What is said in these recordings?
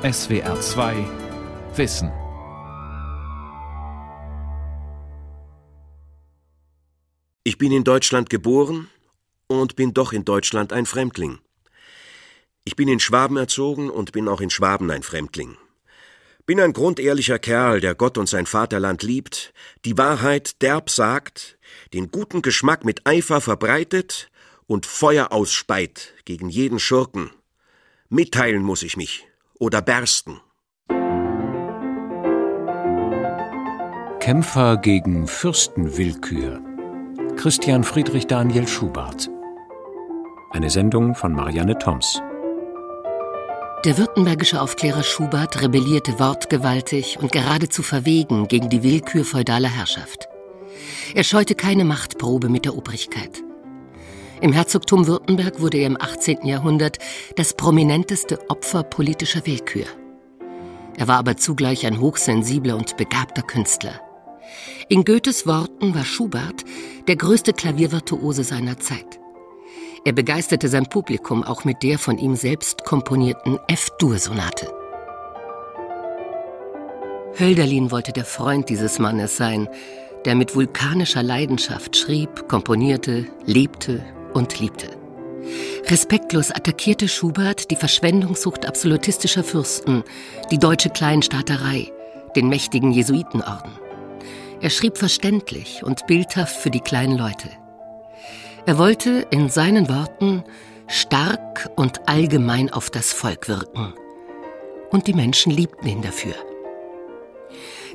SWR 2 Wissen. Ich bin in Deutschland geboren und bin doch in Deutschland ein Fremdling. Ich bin in Schwaben erzogen und bin auch in Schwaben ein Fremdling. Bin ein grundehrlicher Kerl, der Gott und sein Vaterland liebt, die Wahrheit derb sagt, den guten Geschmack mit Eifer verbreitet und Feuer ausspeit gegen jeden Schurken. Mitteilen muss ich mich oder bersten. Kämpfer gegen Fürstenwillkür. Christian Friedrich Daniel Schubart. Eine Sendung von Marianne Toms. Der württembergische Aufklärer Schubert rebellierte wortgewaltig und geradezu verwegen gegen die Willkür feudaler Herrschaft. Er scheute keine Machtprobe mit der Obrigkeit. Im Herzogtum Württemberg wurde er im 18. Jahrhundert das prominenteste Opfer politischer Willkür. Er war aber zugleich ein hochsensibler und begabter Künstler. In Goethes Worten war Schubert der größte Klaviervirtuose seiner Zeit. Er begeisterte sein Publikum auch mit der von ihm selbst komponierten F-Dur-Sonate. Hölderlin wollte der Freund dieses Mannes sein, der mit vulkanischer Leidenschaft schrieb, komponierte, lebte und liebte. Respektlos attackierte Schubert die Verschwendungssucht absolutistischer Fürsten, die deutsche Kleinstaaterei, den mächtigen Jesuitenorden. Er schrieb verständlich und bildhaft für die kleinen Leute. Er wollte in seinen Worten stark und allgemein auf das Volk wirken. Und die Menschen liebten ihn dafür.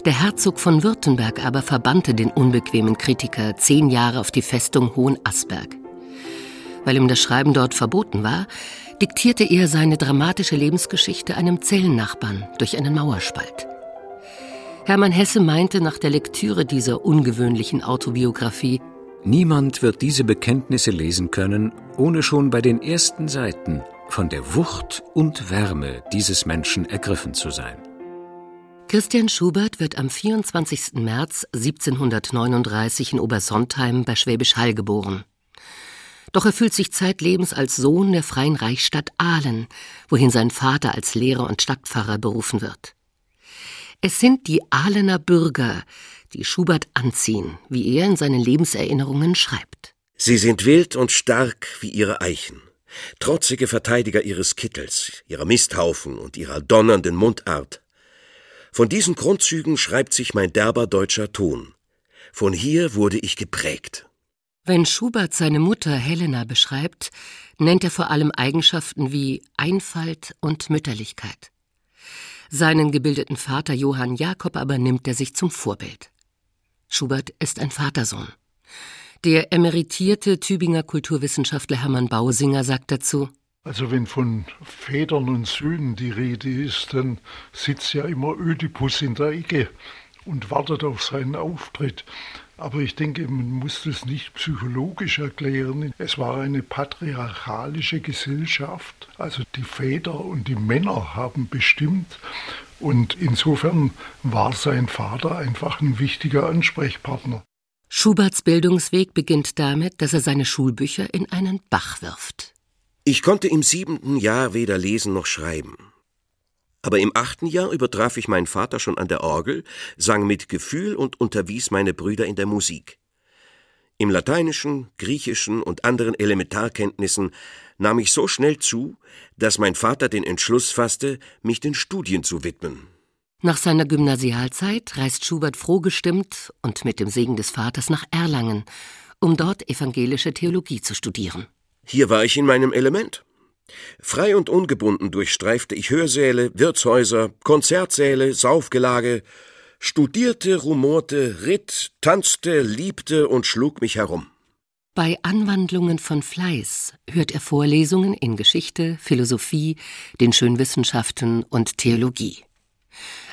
Der Herzog von Württemberg aber verbannte den unbequemen Kritiker zehn Jahre auf die Festung Hohenasperg. Weil ihm das Schreiben dort verboten war, diktierte er seine dramatische Lebensgeschichte einem Zellennachbarn durch einen Mauerspalt. Hermann Hesse meinte nach der Lektüre dieser ungewöhnlichen Autobiografie, Niemand wird diese Bekenntnisse lesen können, ohne schon bei den ersten Seiten von der Wucht und Wärme dieses Menschen ergriffen zu sein. Christian Schubert wird am 24. März 1739 in Obersontheim bei Schwäbisch Hall geboren. Doch er fühlt sich zeitlebens als Sohn der freien Reichsstadt Aalen, wohin sein Vater als Lehrer und Stadtpfarrer berufen wird. Es sind die Ahlener Bürger, die Schubert anziehen, wie er in seinen Lebenserinnerungen schreibt. Sie sind wild und stark wie ihre Eichen, trotzige Verteidiger ihres Kittels, ihrer Misthaufen und ihrer donnernden Mundart. Von diesen Grundzügen schreibt sich mein derber deutscher Ton. Von hier wurde ich geprägt. Wenn Schubert seine Mutter Helena beschreibt, nennt er vor allem Eigenschaften wie Einfalt und Mütterlichkeit. Seinen gebildeten Vater Johann Jakob aber nimmt er sich zum Vorbild. Schubert ist ein Vatersohn. Der emeritierte Tübinger Kulturwissenschaftler Hermann Bausinger sagt dazu, also wenn von Vätern und Söhnen die Rede ist, dann sitzt ja immer Ödipus in der Ecke und wartet auf seinen Auftritt. Aber ich denke, man muss das nicht psychologisch erklären. Es war eine patriarchalische Gesellschaft. Also die Väter und die Männer haben bestimmt. Und insofern war sein Vater einfach ein wichtiger Ansprechpartner. Schuberts Bildungsweg beginnt damit, dass er seine Schulbücher in einen Bach wirft. Ich konnte im siebenten Jahr weder lesen noch schreiben. Aber im achten Jahr übertraf ich meinen Vater schon an der Orgel, sang mit Gefühl und unterwies meine Brüder in der Musik. Im Lateinischen, Griechischen und anderen Elementarkenntnissen nahm ich so schnell zu, dass mein Vater den Entschluss fasste, mich den Studien zu widmen. Nach seiner Gymnasialzeit reist Schubert frohgestimmt und mit dem Segen des Vaters nach Erlangen, um dort evangelische Theologie zu studieren. Hier war ich in meinem Element. Frei und ungebunden durchstreifte ich Hörsäle, Wirtshäuser, Konzertsäle, Saufgelage, studierte, rumorte, ritt, tanzte, liebte und schlug mich herum. Bei Anwandlungen von Fleiß hört er Vorlesungen in Geschichte, Philosophie, den Schönwissenschaften und Theologie.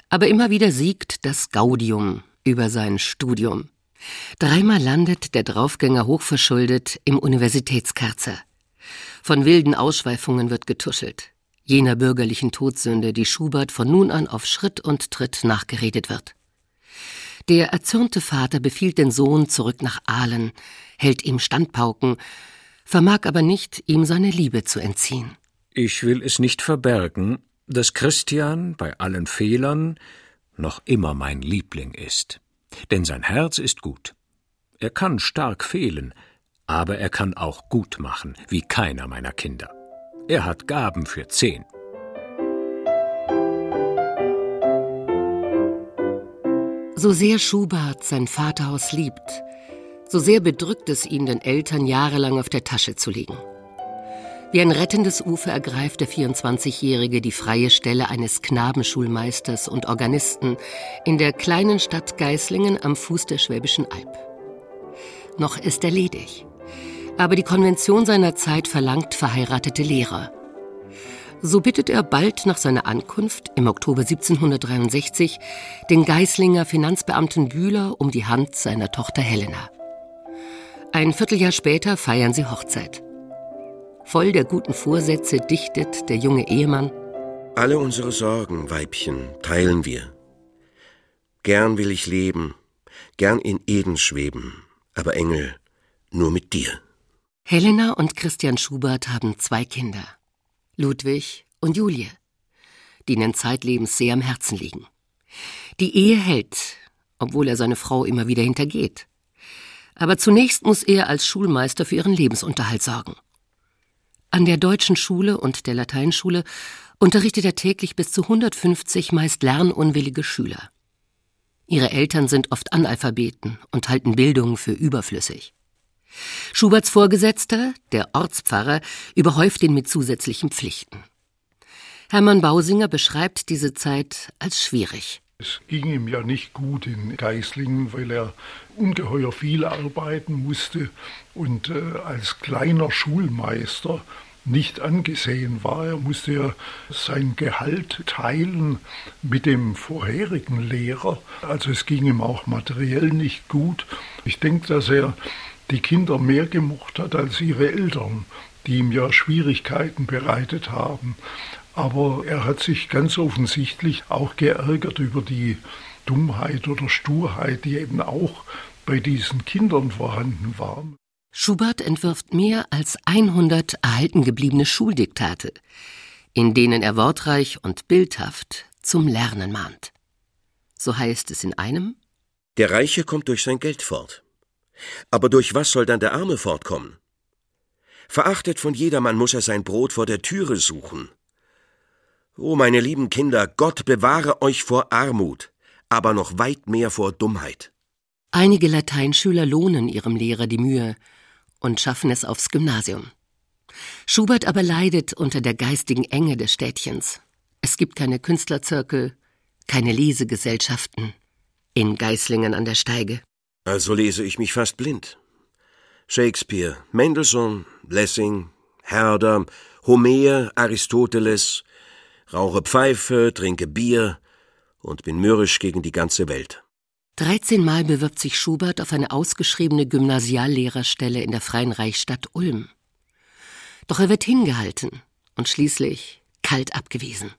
Aber immer wieder siegt das Gaudium über sein Studium. Dreimal landet der Draufgänger hochverschuldet im Universitätskerzer. Von wilden Ausschweifungen wird getuschelt, jener bürgerlichen Todsünde, die Schubert von nun an auf Schritt und Tritt nachgeredet wird. Der erzürnte Vater befiehlt den Sohn zurück nach Aalen, hält ihm Standpauken, vermag aber nicht, ihm seine Liebe zu entziehen. Ich will es nicht verbergen, dass Christian bei allen Fehlern noch immer mein Liebling ist. Denn sein Herz ist gut. Er kann stark fehlen, aber er kann auch gut machen, wie keiner meiner Kinder. Er hat Gaben für zehn. So sehr Schubert sein Vaterhaus liebt, so sehr bedrückt es ihn, den Eltern jahrelang auf der Tasche zu liegen. Wie ein rettendes Ufer ergreift der 24-Jährige die freie Stelle eines Knabenschulmeisters und Organisten in der kleinen Stadt Geislingen am Fuß der Schwäbischen Alb. Noch ist er ledig. Aber die Konvention seiner Zeit verlangt verheiratete Lehrer. So bittet er bald nach seiner Ankunft im Oktober 1763 den Geislinger Finanzbeamten Bühler um die Hand seiner Tochter Helena. Ein Vierteljahr später feiern sie Hochzeit. Voll der guten Vorsätze dichtet der junge Ehemann Alle unsere Sorgen, Weibchen, teilen wir. Gern will ich leben, gern in Eden schweben, aber Engel, nur mit dir. Helena und Christian Schubert haben zwei Kinder, Ludwig und Julie, die ihnen zeitlebens sehr am Herzen liegen. Die Ehe hält, obwohl er seine Frau immer wieder hintergeht. Aber zunächst muss er als Schulmeister für ihren Lebensunterhalt sorgen. An der deutschen Schule und der Lateinschule unterrichtet er täglich bis zu 150 meist lernunwillige Schüler. Ihre Eltern sind oft Analphabeten und halten Bildung für überflüssig. Schuberts Vorgesetzter, der Ortspfarrer, überhäuft ihn mit zusätzlichen Pflichten. Hermann Bausinger beschreibt diese Zeit als schwierig. Es ging ihm ja nicht gut in Geislingen, weil er ungeheuer viel arbeiten musste und äh, als kleiner Schulmeister nicht angesehen war. Er musste ja sein Gehalt teilen mit dem vorherigen Lehrer. Also es ging ihm auch materiell nicht gut. Ich denke, dass er die Kinder mehr gemocht hat als ihre Eltern, die ihm ja Schwierigkeiten bereitet haben. Aber er hat sich ganz offensichtlich auch geärgert über die Dummheit oder Sturheit, die eben auch bei diesen Kindern vorhanden war. Schubert entwirft mehr als 100 erhalten gebliebene Schuldiktate, in denen er wortreich und bildhaft zum Lernen mahnt. So heißt es in einem Der Reiche kommt durch sein Geld fort. Aber durch was soll dann der Arme fortkommen? Verachtet von jedermann muss er sein Brot vor der Türe suchen. O meine lieben Kinder, Gott bewahre euch vor Armut, aber noch weit mehr vor Dummheit. Einige Lateinschüler lohnen ihrem Lehrer die Mühe und schaffen es aufs Gymnasium. Schubert aber leidet unter der geistigen Enge des Städtchens. Es gibt keine Künstlerzirkel, keine Lesegesellschaften in Geislingen an der Steige. Also lese ich mich fast blind. Shakespeare, Mendelssohn, Lessing, Herder, Homer, Aristoteles, rauche Pfeife, trinke Bier und bin mürrisch gegen die ganze Welt. Dreizehnmal bewirbt sich Schubert auf eine ausgeschriebene Gymnasiallehrerstelle in der Freien Reichsstadt Ulm. Doch er wird hingehalten und schließlich kalt abgewiesen.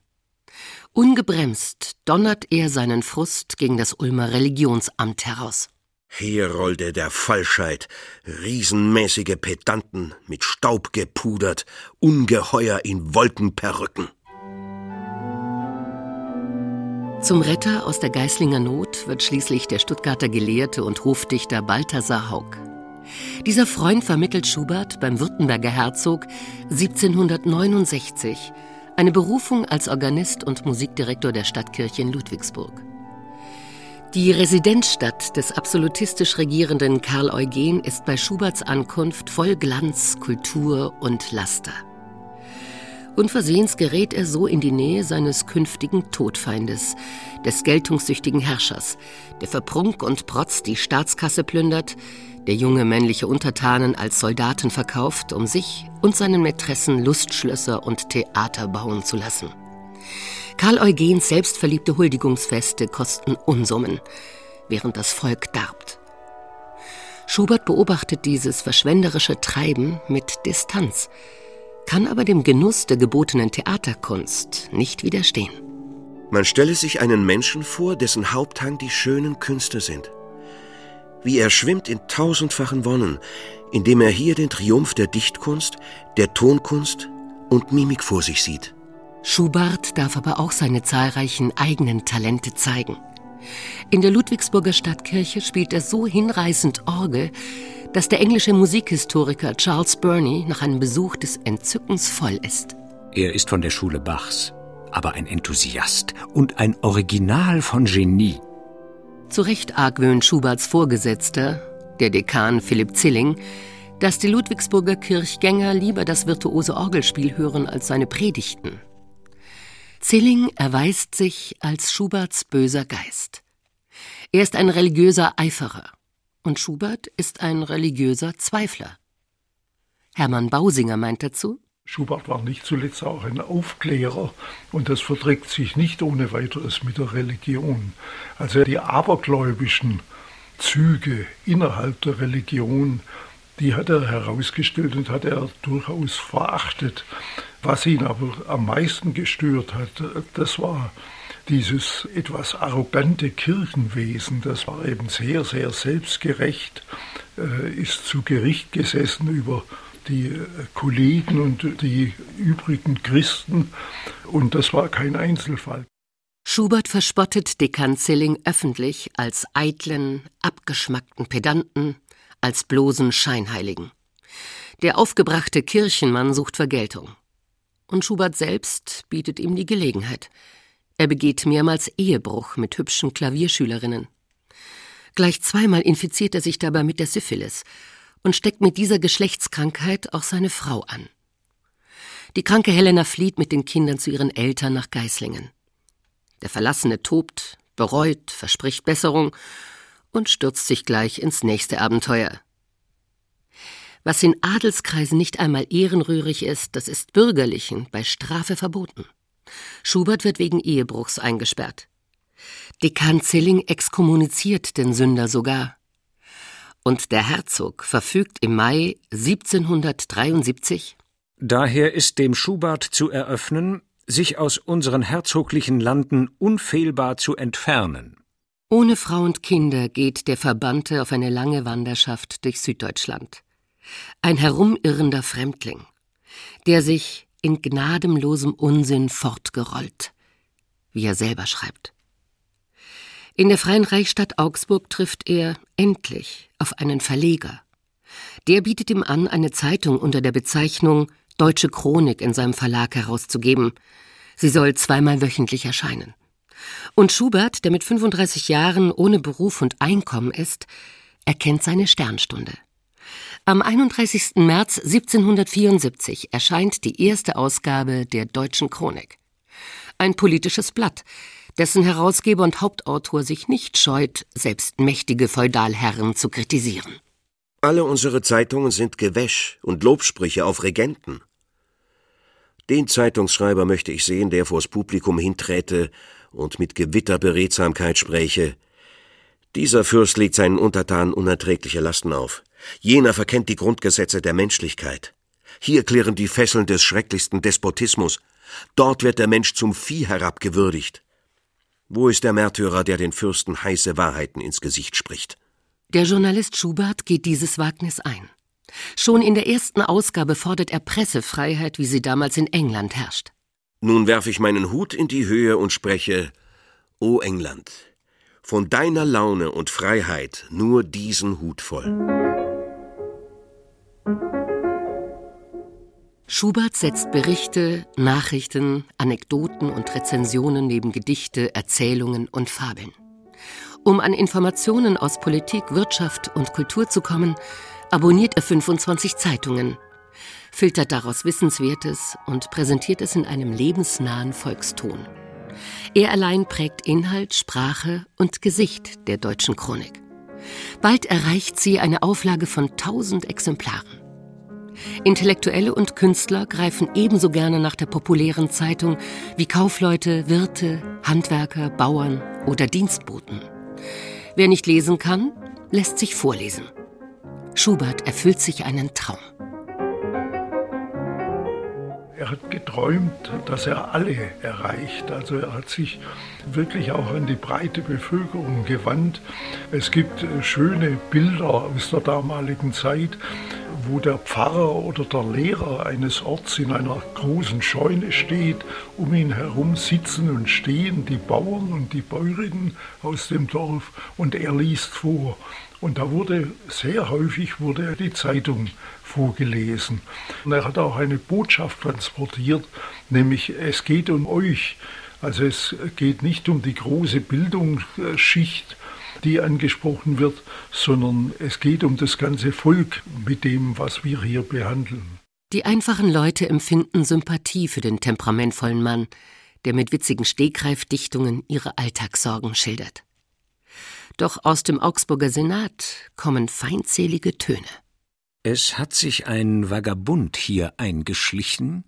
Ungebremst donnert er seinen Frust gegen das Ulmer Religionsamt heraus. Herolde der Falschheit, riesenmäßige Pedanten, mit Staub gepudert, ungeheuer in Wolkenperücken. Zum Retter aus der Geislinger Not wird schließlich der Stuttgarter Gelehrte und Hofdichter Balthasar Haug. Dieser Freund vermittelt Schubert beim Württemberger Herzog 1769 eine Berufung als Organist und Musikdirektor der Stadtkirche in Ludwigsburg. Die Residenzstadt des absolutistisch regierenden Karl Eugen ist bei Schuberts Ankunft voll Glanz, Kultur und Laster. Unversehens gerät er so in die Nähe seines künftigen Todfeindes, des geltungssüchtigen Herrschers, der für Prunk und Protz die Staatskasse plündert, der junge männliche Untertanen als Soldaten verkauft, um sich und seinen Mätressen Lustschlösser und Theater bauen zu lassen. Karl Eugens selbstverliebte Huldigungsfeste kosten Unsummen, während das Volk darbt. Schubert beobachtet dieses verschwenderische Treiben mit Distanz, kann aber dem Genuss der gebotenen Theaterkunst nicht widerstehen. Man stelle sich einen Menschen vor, dessen Haupthang die schönen Künste sind. Wie er schwimmt in tausendfachen Wonnen, indem er hier den Triumph der Dichtkunst, der Tonkunst und Mimik vor sich sieht. Schubert darf aber auch seine zahlreichen eigenen Talente zeigen. In der Ludwigsburger Stadtkirche spielt er so hinreißend Orgel, dass der englische Musikhistoriker Charles Burney nach einem Besuch des Entzückens voll ist. Er ist von der Schule Bachs, aber ein Enthusiast und ein Original von Genie. Zu Recht argwöhnt Schuberts Vorgesetzter, der Dekan Philipp Zilling, dass die Ludwigsburger Kirchgänger lieber das virtuose Orgelspiel hören als seine Predigten. Zilling erweist sich als Schuberts böser Geist. Er ist ein religiöser Eiferer und Schubert ist ein religiöser Zweifler. Hermann Bausinger meint dazu, Schubert war nicht zuletzt auch ein Aufklärer und das verträgt sich nicht ohne weiteres mit der Religion. Also die abergläubischen Züge innerhalb der Religion, die hat er herausgestellt und hat er durchaus verachtet. Was ihn aber am meisten gestört hat, das war dieses etwas arrogante Kirchenwesen, das war eben sehr, sehr selbstgerecht, äh, ist zu Gericht gesessen über die äh, Kollegen und die übrigen Christen und das war kein Einzelfall. Schubert verspottet Dekan Zilling öffentlich als eitlen, abgeschmackten Pedanten, als bloßen Scheinheiligen. Der aufgebrachte Kirchenmann sucht Vergeltung. Und Schubert selbst bietet ihm die Gelegenheit. Er begeht mehrmals Ehebruch mit hübschen Klavierschülerinnen. Gleich zweimal infiziert er sich dabei mit der Syphilis und steckt mit dieser Geschlechtskrankheit auch seine Frau an. Die kranke Helena flieht mit den Kindern zu ihren Eltern nach Geislingen. Der Verlassene tobt, bereut, verspricht Besserung und stürzt sich gleich ins nächste Abenteuer. Was in Adelskreisen nicht einmal ehrenrührig ist, das ist Bürgerlichen bei Strafe verboten. Schubert wird wegen Ehebruchs eingesperrt. Dekan Zilling exkommuniziert den Sünder sogar. Und der Herzog verfügt im Mai 1773 Daher ist dem Schubert zu eröffnen, sich aus unseren herzoglichen Landen unfehlbar zu entfernen. Ohne Frau und Kinder geht der Verbannte auf eine lange Wanderschaft durch Süddeutschland. Ein herumirrender Fremdling, der sich in gnadenlosem Unsinn fortgerollt, wie er selber schreibt. In der Freien Reichsstadt Augsburg trifft er endlich auf einen Verleger. Der bietet ihm an, eine Zeitung unter der Bezeichnung Deutsche Chronik in seinem Verlag herauszugeben. Sie soll zweimal wöchentlich erscheinen. Und Schubert, der mit 35 Jahren ohne Beruf und Einkommen ist, erkennt seine Sternstunde. Am 31. März 1774 erscheint die erste Ausgabe der Deutschen Chronik. Ein politisches Blatt, dessen Herausgeber und Hauptautor sich nicht scheut, selbst mächtige Feudalherren zu kritisieren. Alle unsere Zeitungen sind Gewäsch und Lobsprüche auf Regenten. Den Zeitungsschreiber möchte ich sehen, der vors Publikum hinträte und mit Gewitterberedsamkeit spräche. Dieser Fürst legt seinen Untertanen unerträgliche Lasten auf. Jener verkennt die Grundgesetze der Menschlichkeit. Hier klirren die Fesseln des schrecklichsten Despotismus. Dort wird der Mensch zum Vieh herabgewürdigt. Wo ist der Märtyrer, der den Fürsten heiße Wahrheiten ins Gesicht spricht? Der Journalist Schubert geht dieses Wagnis ein. Schon in der ersten Ausgabe fordert er Pressefreiheit, wie sie damals in England herrscht. Nun werfe ich meinen Hut in die Höhe und spreche O England, von deiner Laune und Freiheit nur diesen Hut voll. Schubert setzt Berichte, Nachrichten, Anekdoten und Rezensionen neben Gedichte, Erzählungen und Fabeln. Um an Informationen aus Politik, Wirtschaft und Kultur zu kommen, abonniert er 25 Zeitungen, filtert daraus Wissenswertes und präsentiert es in einem lebensnahen Volkston. Er allein prägt Inhalt, Sprache und Gesicht der deutschen Chronik. Bald erreicht sie eine Auflage von 1000 Exemplaren. Intellektuelle und Künstler greifen ebenso gerne nach der populären Zeitung wie Kaufleute, Wirte, Handwerker, Bauern oder Dienstboten. Wer nicht lesen kann, lässt sich vorlesen. Schubert erfüllt sich einen Traum. Er hat geträumt, dass er alle erreicht. Also er hat sich wirklich auch an die breite Bevölkerung gewandt. Es gibt äh, schöne Bilder aus der damaligen Zeit, wo der Pfarrer oder der Lehrer eines Orts in einer großen Scheune steht, um ihn herum sitzen und stehen die Bauern und die Bäuerinnen aus dem Dorf und er liest vor. Und da wurde sehr häufig wurde die Zeitung vorgelesen. Und er hat auch eine Botschaft transportiert, nämlich es geht um euch. Also es geht nicht um die große Bildungsschicht, die angesprochen wird, sondern es geht um das ganze Volk mit dem, was wir hier behandeln. Die einfachen Leute empfinden Sympathie für den temperamentvollen Mann, der mit witzigen Stegreifdichtungen ihre Alltagssorgen schildert. Doch aus dem Augsburger Senat kommen feindselige Töne. Es hat sich ein Vagabund hier eingeschlichen,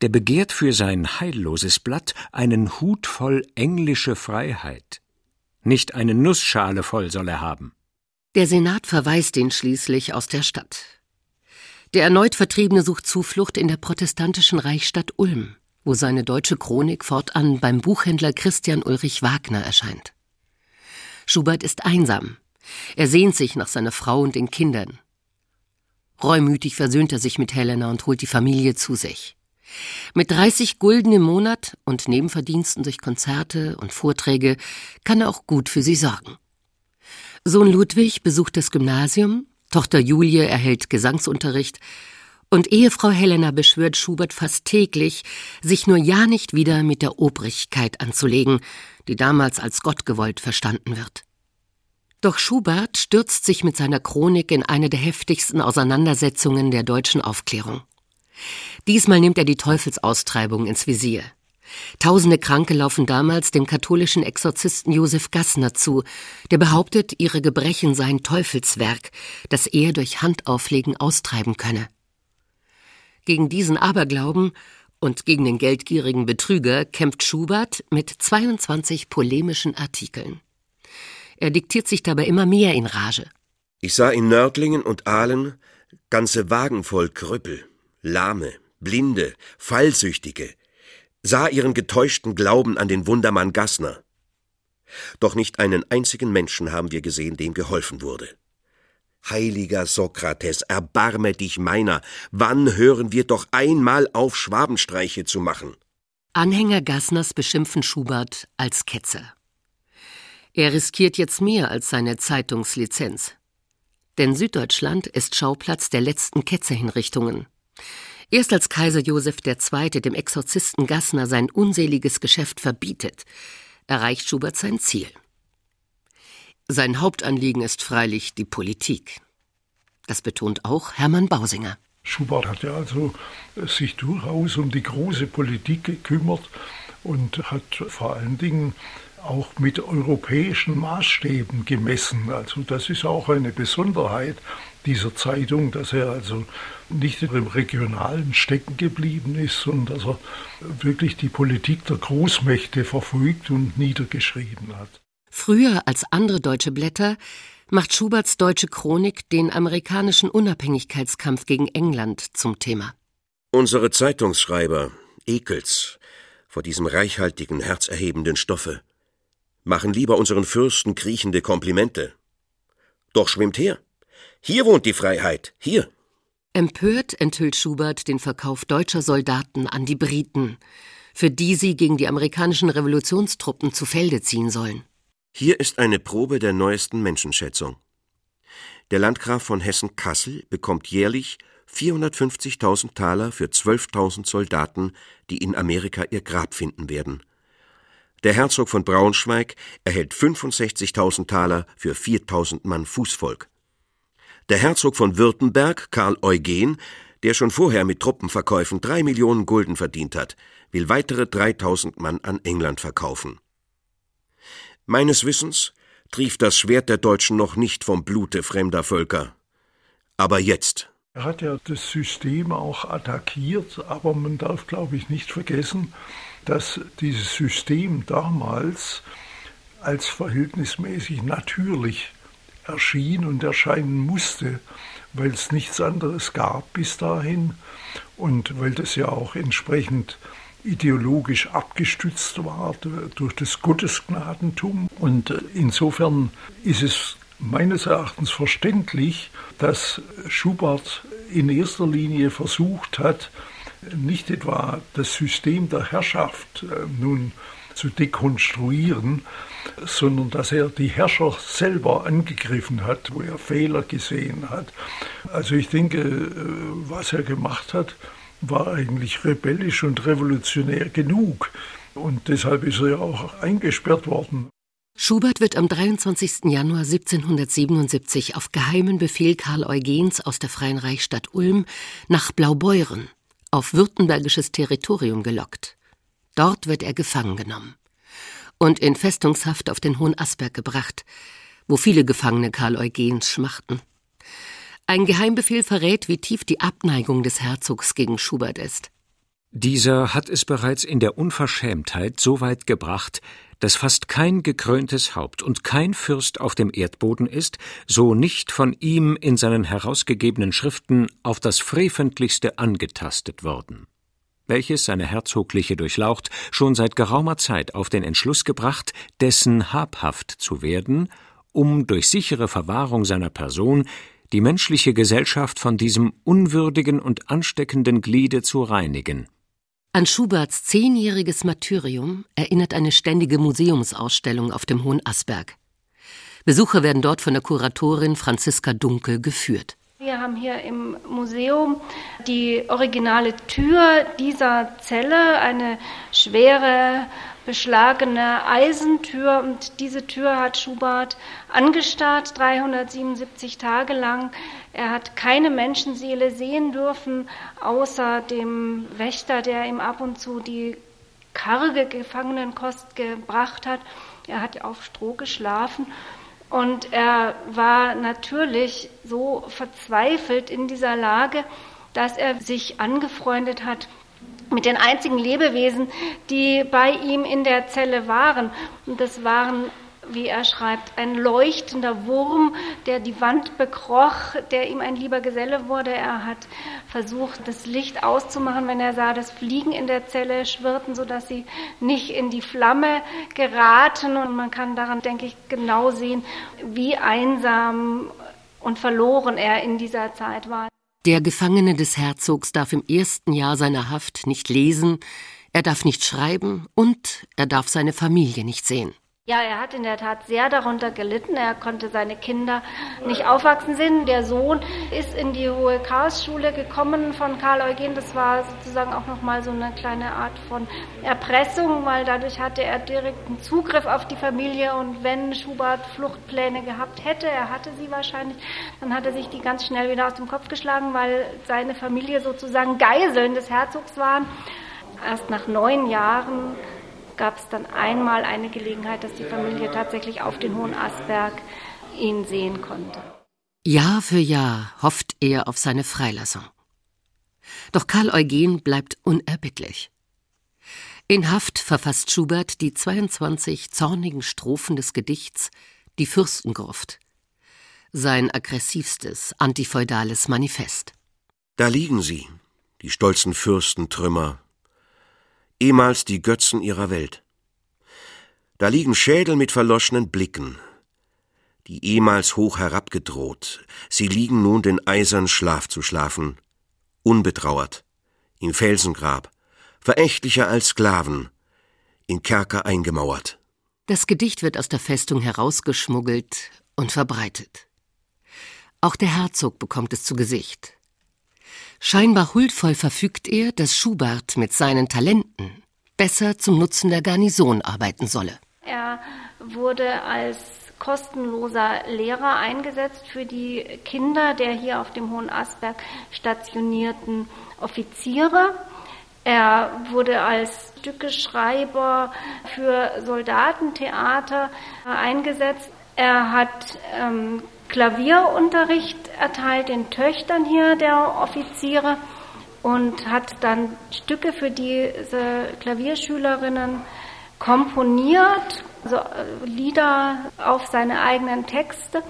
der begehrt für sein heilloses Blatt einen Hut voll englische Freiheit. Nicht eine Nussschale voll soll er haben. Der Senat verweist ihn schließlich aus der Stadt. Der erneut Vertriebene sucht Zuflucht in der protestantischen Reichsstadt Ulm, wo seine deutsche Chronik fortan beim Buchhändler Christian Ulrich Wagner erscheint. Schubert ist einsam. Er sehnt sich nach seiner Frau und den Kindern. Reumütig versöhnt er sich mit Helena und holt die Familie zu sich. Mit 30 Gulden im Monat und Nebenverdiensten durch Konzerte und Vorträge kann er auch gut für sie sorgen. Sohn Ludwig besucht das Gymnasium, Tochter Julie erhält Gesangsunterricht und Ehefrau Helena beschwört Schubert fast täglich, sich nur ja nicht wieder mit der Obrigkeit anzulegen, die damals als Gott gewollt verstanden wird. Doch Schubert stürzt sich mit seiner Chronik in eine der heftigsten Auseinandersetzungen der deutschen Aufklärung. Diesmal nimmt er die Teufelsaustreibung ins Visier. Tausende Kranke laufen damals dem katholischen Exorzisten Josef Gassner zu, der behauptet, ihre Gebrechen seien Teufelswerk, das er durch Handauflegen austreiben könne. Gegen diesen Aberglauben und gegen den geldgierigen Betrüger kämpft Schubert mit 22 polemischen Artikeln. Er diktiert sich dabei immer mehr in Rage. Ich sah in Nördlingen und Aalen ganze Wagen voll Krüppel, Lahme, Blinde, Fallsüchtige, sah ihren getäuschten Glauben an den Wundermann Gassner. Doch nicht einen einzigen Menschen haben wir gesehen, dem geholfen wurde. Heiliger Sokrates, erbarme dich meiner, wann hören wir doch einmal auf, Schwabenstreiche zu machen? Anhänger Gassners beschimpfen Schubert als Ketzer. Er riskiert jetzt mehr als seine Zeitungslizenz. Denn Süddeutschland ist Schauplatz der letzten Ketzerhinrichtungen. Erst als Kaiser Joseph II. dem Exorzisten Gassner sein unseliges Geschäft verbietet, erreicht Schubert sein Ziel. Sein Hauptanliegen ist freilich die Politik. Das betont auch Hermann Bausinger. Schubert hat ja also sich durchaus um die große Politik gekümmert und hat vor allen Dingen auch mit europäischen Maßstäben gemessen. Also das ist auch eine Besonderheit dieser Zeitung, dass er also nicht im Regionalen stecken geblieben ist, sondern dass er wirklich die Politik der Großmächte verfolgt und niedergeschrieben hat. Früher als andere deutsche Blätter macht Schuberts deutsche Chronik den amerikanischen Unabhängigkeitskampf gegen England zum Thema. Unsere Zeitungsschreiber, Ekels, vor diesem reichhaltigen, herzerhebenden Stoffe, machen lieber unseren Fürsten kriechende Komplimente. Doch schwimmt her. Hier wohnt die Freiheit, hier. Empört enthüllt Schubert den Verkauf deutscher Soldaten an die Briten, für die sie gegen die amerikanischen Revolutionstruppen zu Felde ziehen sollen. Hier ist eine Probe der neuesten Menschenschätzung. Der Landgraf von Hessen-Kassel bekommt jährlich 450.000 Taler für 12.000 Soldaten, die in Amerika ihr Grab finden werden. Der Herzog von Braunschweig erhält 65.000 Taler für 4.000 Mann Fußvolk. Der Herzog von Württemberg, Karl Eugen, der schon vorher mit Truppenverkäufen drei Millionen Gulden verdient hat, will weitere 3000 Mann an England verkaufen. Meines Wissens trieft das Schwert der Deutschen noch nicht vom Blute fremder Völker. Aber jetzt. Er hat ja das System auch attackiert, aber man darf, glaube ich, nicht vergessen, dass dieses System damals als verhältnismäßig natürlich erschien und erscheinen musste, weil es nichts anderes gab bis dahin und weil das ja auch entsprechend ideologisch abgestützt war durch das Gottesgnadentum. Und insofern ist es meines Erachtens verständlich, dass Schubert in erster Linie versucht hat, nicht etwa das System der Herrschaft äh, nun zu dekonstruieren, sondern dass er die Herrscher selber angegriffen hat, wo er Fehler gesehen hat. Also ich denke, äh, was er gemacht hat, war eigentlich rebellisch und revolutionär genug. Und deshalb ist er ja auch eingesperrt worden. Schubert wird am 23. Januar 1777 auf geheimen Befehl Karl Eugens aus der Freien Reichsstadt Ulm nach Blaubeuren auf württembergisches Territorium gelockt. Dort wird er gefangen genommen und in Festungshaft auf den Hohen Asberg gebracht, wo viele Gefangene Karl Eugens schmachten. Ein Geheimbefehl verrät, wie tief die Abneigung des Herzogs gegen Schubert ist. Dieser hat es bereits in der Unverschämtheit so weit gebracht, dass fast kein gekröntes Haupt und kein Fürst auf dem Erdboden ist, so nicht von ihm in seinen herausgegebenen Schriften auf das freventlichste angetastet worden welches seine herzogliche Durchlaucht schon seit geraumer Zeit auf den Entschluss gebracht, dessen habhaft zu werden, um durch sichere Verwahrung seiner Person die menschliche Gesellschaft von diesem unwürdigen und ansteckenden Gliede zu reinigen. An Schuberts zehnjähriges Martyrium erinnert eine ständige Museumsausstellung auf dem Hohen Asberg. Besucher werden dort von der Kuratorin Franziska Dunkel geführt. Wir haben hier im Museum die originale Tür dieser Zelle, eine schwere, beschlagene Eisentür. Und diese Tür hat Schubert angestarrt, 377 Tage lang. Er hat keine Menschenseele sehen dürfen, außer dem Wächter, der ihm ab und zu die karge Gefangenenkost gebracht hat. Er hat auf Stroh geschlafen. Und er war natürlich so verzweifelt in dieser Lage, dass er sich angefreundet hat mit den einzigen Lebewesen, die bei ihm in der Zelle waren. Und das waren wie er schreibt, ein leuchtender Wurm, der die Wand bekroch, der ihm ein lieber Geselle wurde. Er hat versucht, das Licht auszumachen, wenn er sah, dass Fliegen in der Zelle schwirrten, sodass sie nicht in die Flamme geraten. Und man kann daran, denke ich, genau sehen, wie einsam und verloren er in dieser Zeit war. Der Gefangene des Herzogs darf im ersten Jahr seiner Haft nicht lesen, er darf nicht schreiben und er darf seine Familie nicht sehen. Ja, er hat in der Tat sehr darunter gelitten. Er konnte seine Kinder nicht aufwachsen sehen. Der Sohn ist in die Hohe Chaosschule gekommen von Karl Eugen. Das war sozusagen auch nochmal so eine kleine Art von Erpressung, weil dadurch hatte er direkten Zugriff auf die Familie. Und wenn Schubert Fluchtpläne gehabt hätte, er hatte sie wahrscheinlich, dann hat er sich die ganz schnell wieder aus dem Kopf geschlagen, weil seine Familie sozusagen Geiseln des Herzogs waren. Erst nach neun Jahren gab es dann einmal eine Gelegenheit, dass die Familie tatsächlich auf den Hohen Asberg ihn sehen konnte. Jahr für Jahr hofft er auf seine Freilassung. Doch Karl Eugen bleibt unerbittlich. In Haft verfasst Schubert die 22 zornigen Strophen des Gedichts Die Fürstengruft, sein aggressivstes antifeudales Manifest. Da liegen sie, die stolzen Fürstentrümmer, ehemals die Götzen ihrer Welt. Da liegen Schädel mit verloschenen Blicken, die ehemals hoch herabgedroht, sie liegen nun den eisern Schlaf zu schlafen, unbetrauert, im Felsengrab, verächtlicher als Sklaven, in Kerker eingemauert. Das Gedicht wird aus der Festung herausgeschmuggelt und verbreitet. Auch der Herzog bekommt es zu Gesicht. Scheinbar huldvoll verfügt er, dass Schubert mit seinen Talenten besser zum Nutzen der Garnison arbeiten solle. Er wurde als kostenloser Lehrer eingesetzt für die Kinder der hier auf dem Hohen Asberg stationierten Offiziere. Er wurde als Stückeschreiber für Soldatentheater eingesetzt. Er hat ähm, Klavierunterricht erteilt den Töchtern hier der Offiziere und hat dann Stücke für diese Klavierschülerinnen komponiert, also Lieder auf seine eigenen Texte.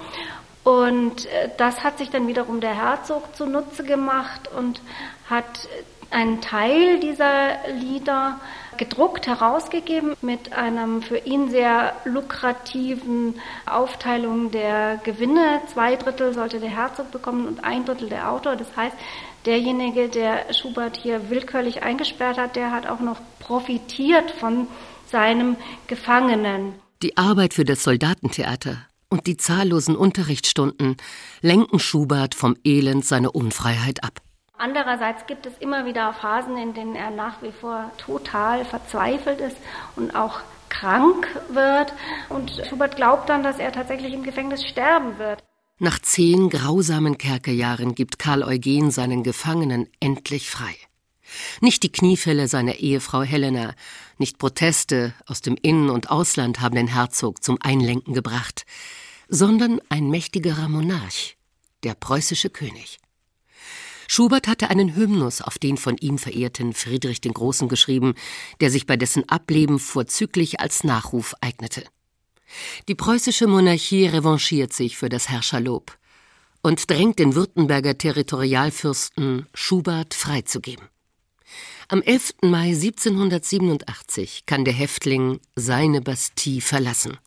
Und äh, das hat sich dann wiederum der Herzog zunutze gemacht und hat einen Teil dieser Lieder gedruckt herausgegeben mit einem für ihn sehr lukrativen Aufteilung der Gewinne. Zwei Drittel sollte der Herzog bekommen und ein Drittel der Autor. Das heißt, derjenige, der Schubert hier willkürlich eingesperrt hat, der hat auch noch profitiert von seinem Gefangenen. Die Arbeit für das Soldatentheater und die zahllosen Unterrichtsstunden lenken Schubert vom Elend seiner Unfreiheit ab. Andererseits gibt es immer wieder Phasen, in denen er nach wie vor total verzweifelt ist und auch krank wird. Und Schubert glaubt dann, dass er tatsächlich im Gefängnis sterben wird. Nach zehn grausamen Kerkerjahren gibt Karl Eugen seinen Gefangenen endlich frei. Nicht die Kniefälle seiner Ehefrau Helena, nicht Proteste aus dem Innen- und Ausland haben den Herzog zum Einlenken gebracht, sondern ein mächtigerer Monarch, der preußische König. Schubert hatte einen Hymnus auf den von ihm verehrten Friedrich den Großen geschrieben, der sich bei dessen Ableben vorzüglich als Nachruf eignete. Die preußische Monarchie revanchiert sich für das Herrscherlob und drängt den Württemberger Territorialfürsten Schubert freizugeben. Am 11. Mai 1787 kann der Häftling seine Bastille verlassen.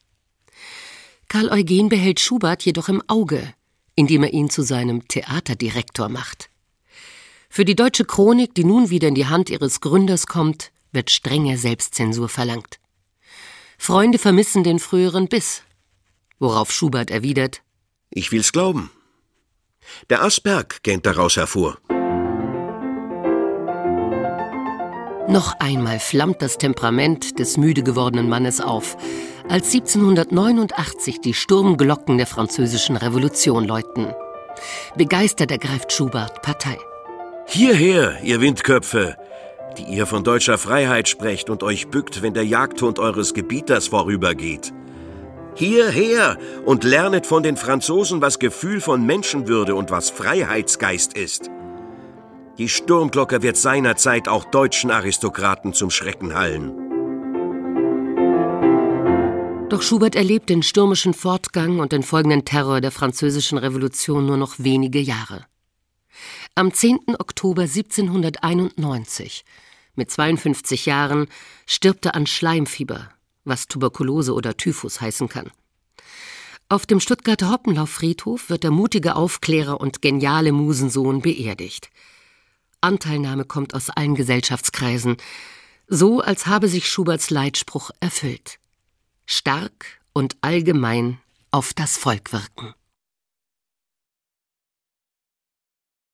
Karl Eugen behält Schubert jedoch im Auge, indem er ihn zu seinem Theaterdirektor macht. Für die deutsche Chronik, die nun wieder in die Hand ihres Gründers kommt, wird strenge Selbstzensur verlangt. Freunde vermissen den früheren Biss, worauf Schubert erwidert Ich will's glauben. Der Asperg gähnt daraus hervor. Noch einmal flammt das Temperament des müde gewordenen Mannes auf, als 1789 die Sturmglocken der französischen Revolution läuten. Begeistert ergreift Schubert Partei. Hierher, ihr Windköpfe, die ihr von deutscher Freiheit sprecht und euch bückt, wenn der Jagdhund eures Gebieters vorübergeht. Hierher und lernet von den Franzosen, was Gefühl von Menschenwürde und was Freiheitsgeist ist. Die Sturmglocke wird seinerzeit auch deutschen Aristokraten zum Schrecken hallen. Doch Schubert erlebt den stürmischen Fortgang und den folgenden Terror der französischen Revolution nur noch wenige Jahre. Am 10. Oktober 1791, mit 52 Jahren, stirbt er an Schleimfieber, was Tuberkulose oder Typhus heißen kann. Auf dem Stuttgarter Hoppenlauf-Friedhof wird der mutige Aufklärer und geniale Musensohn beerdigt. Anteilnahme kommt aus allen Gesellschaftskreisen, so als habe sich Schuberts Leitspruch erfüllt. Stark und allgemein auf das Volk wirken.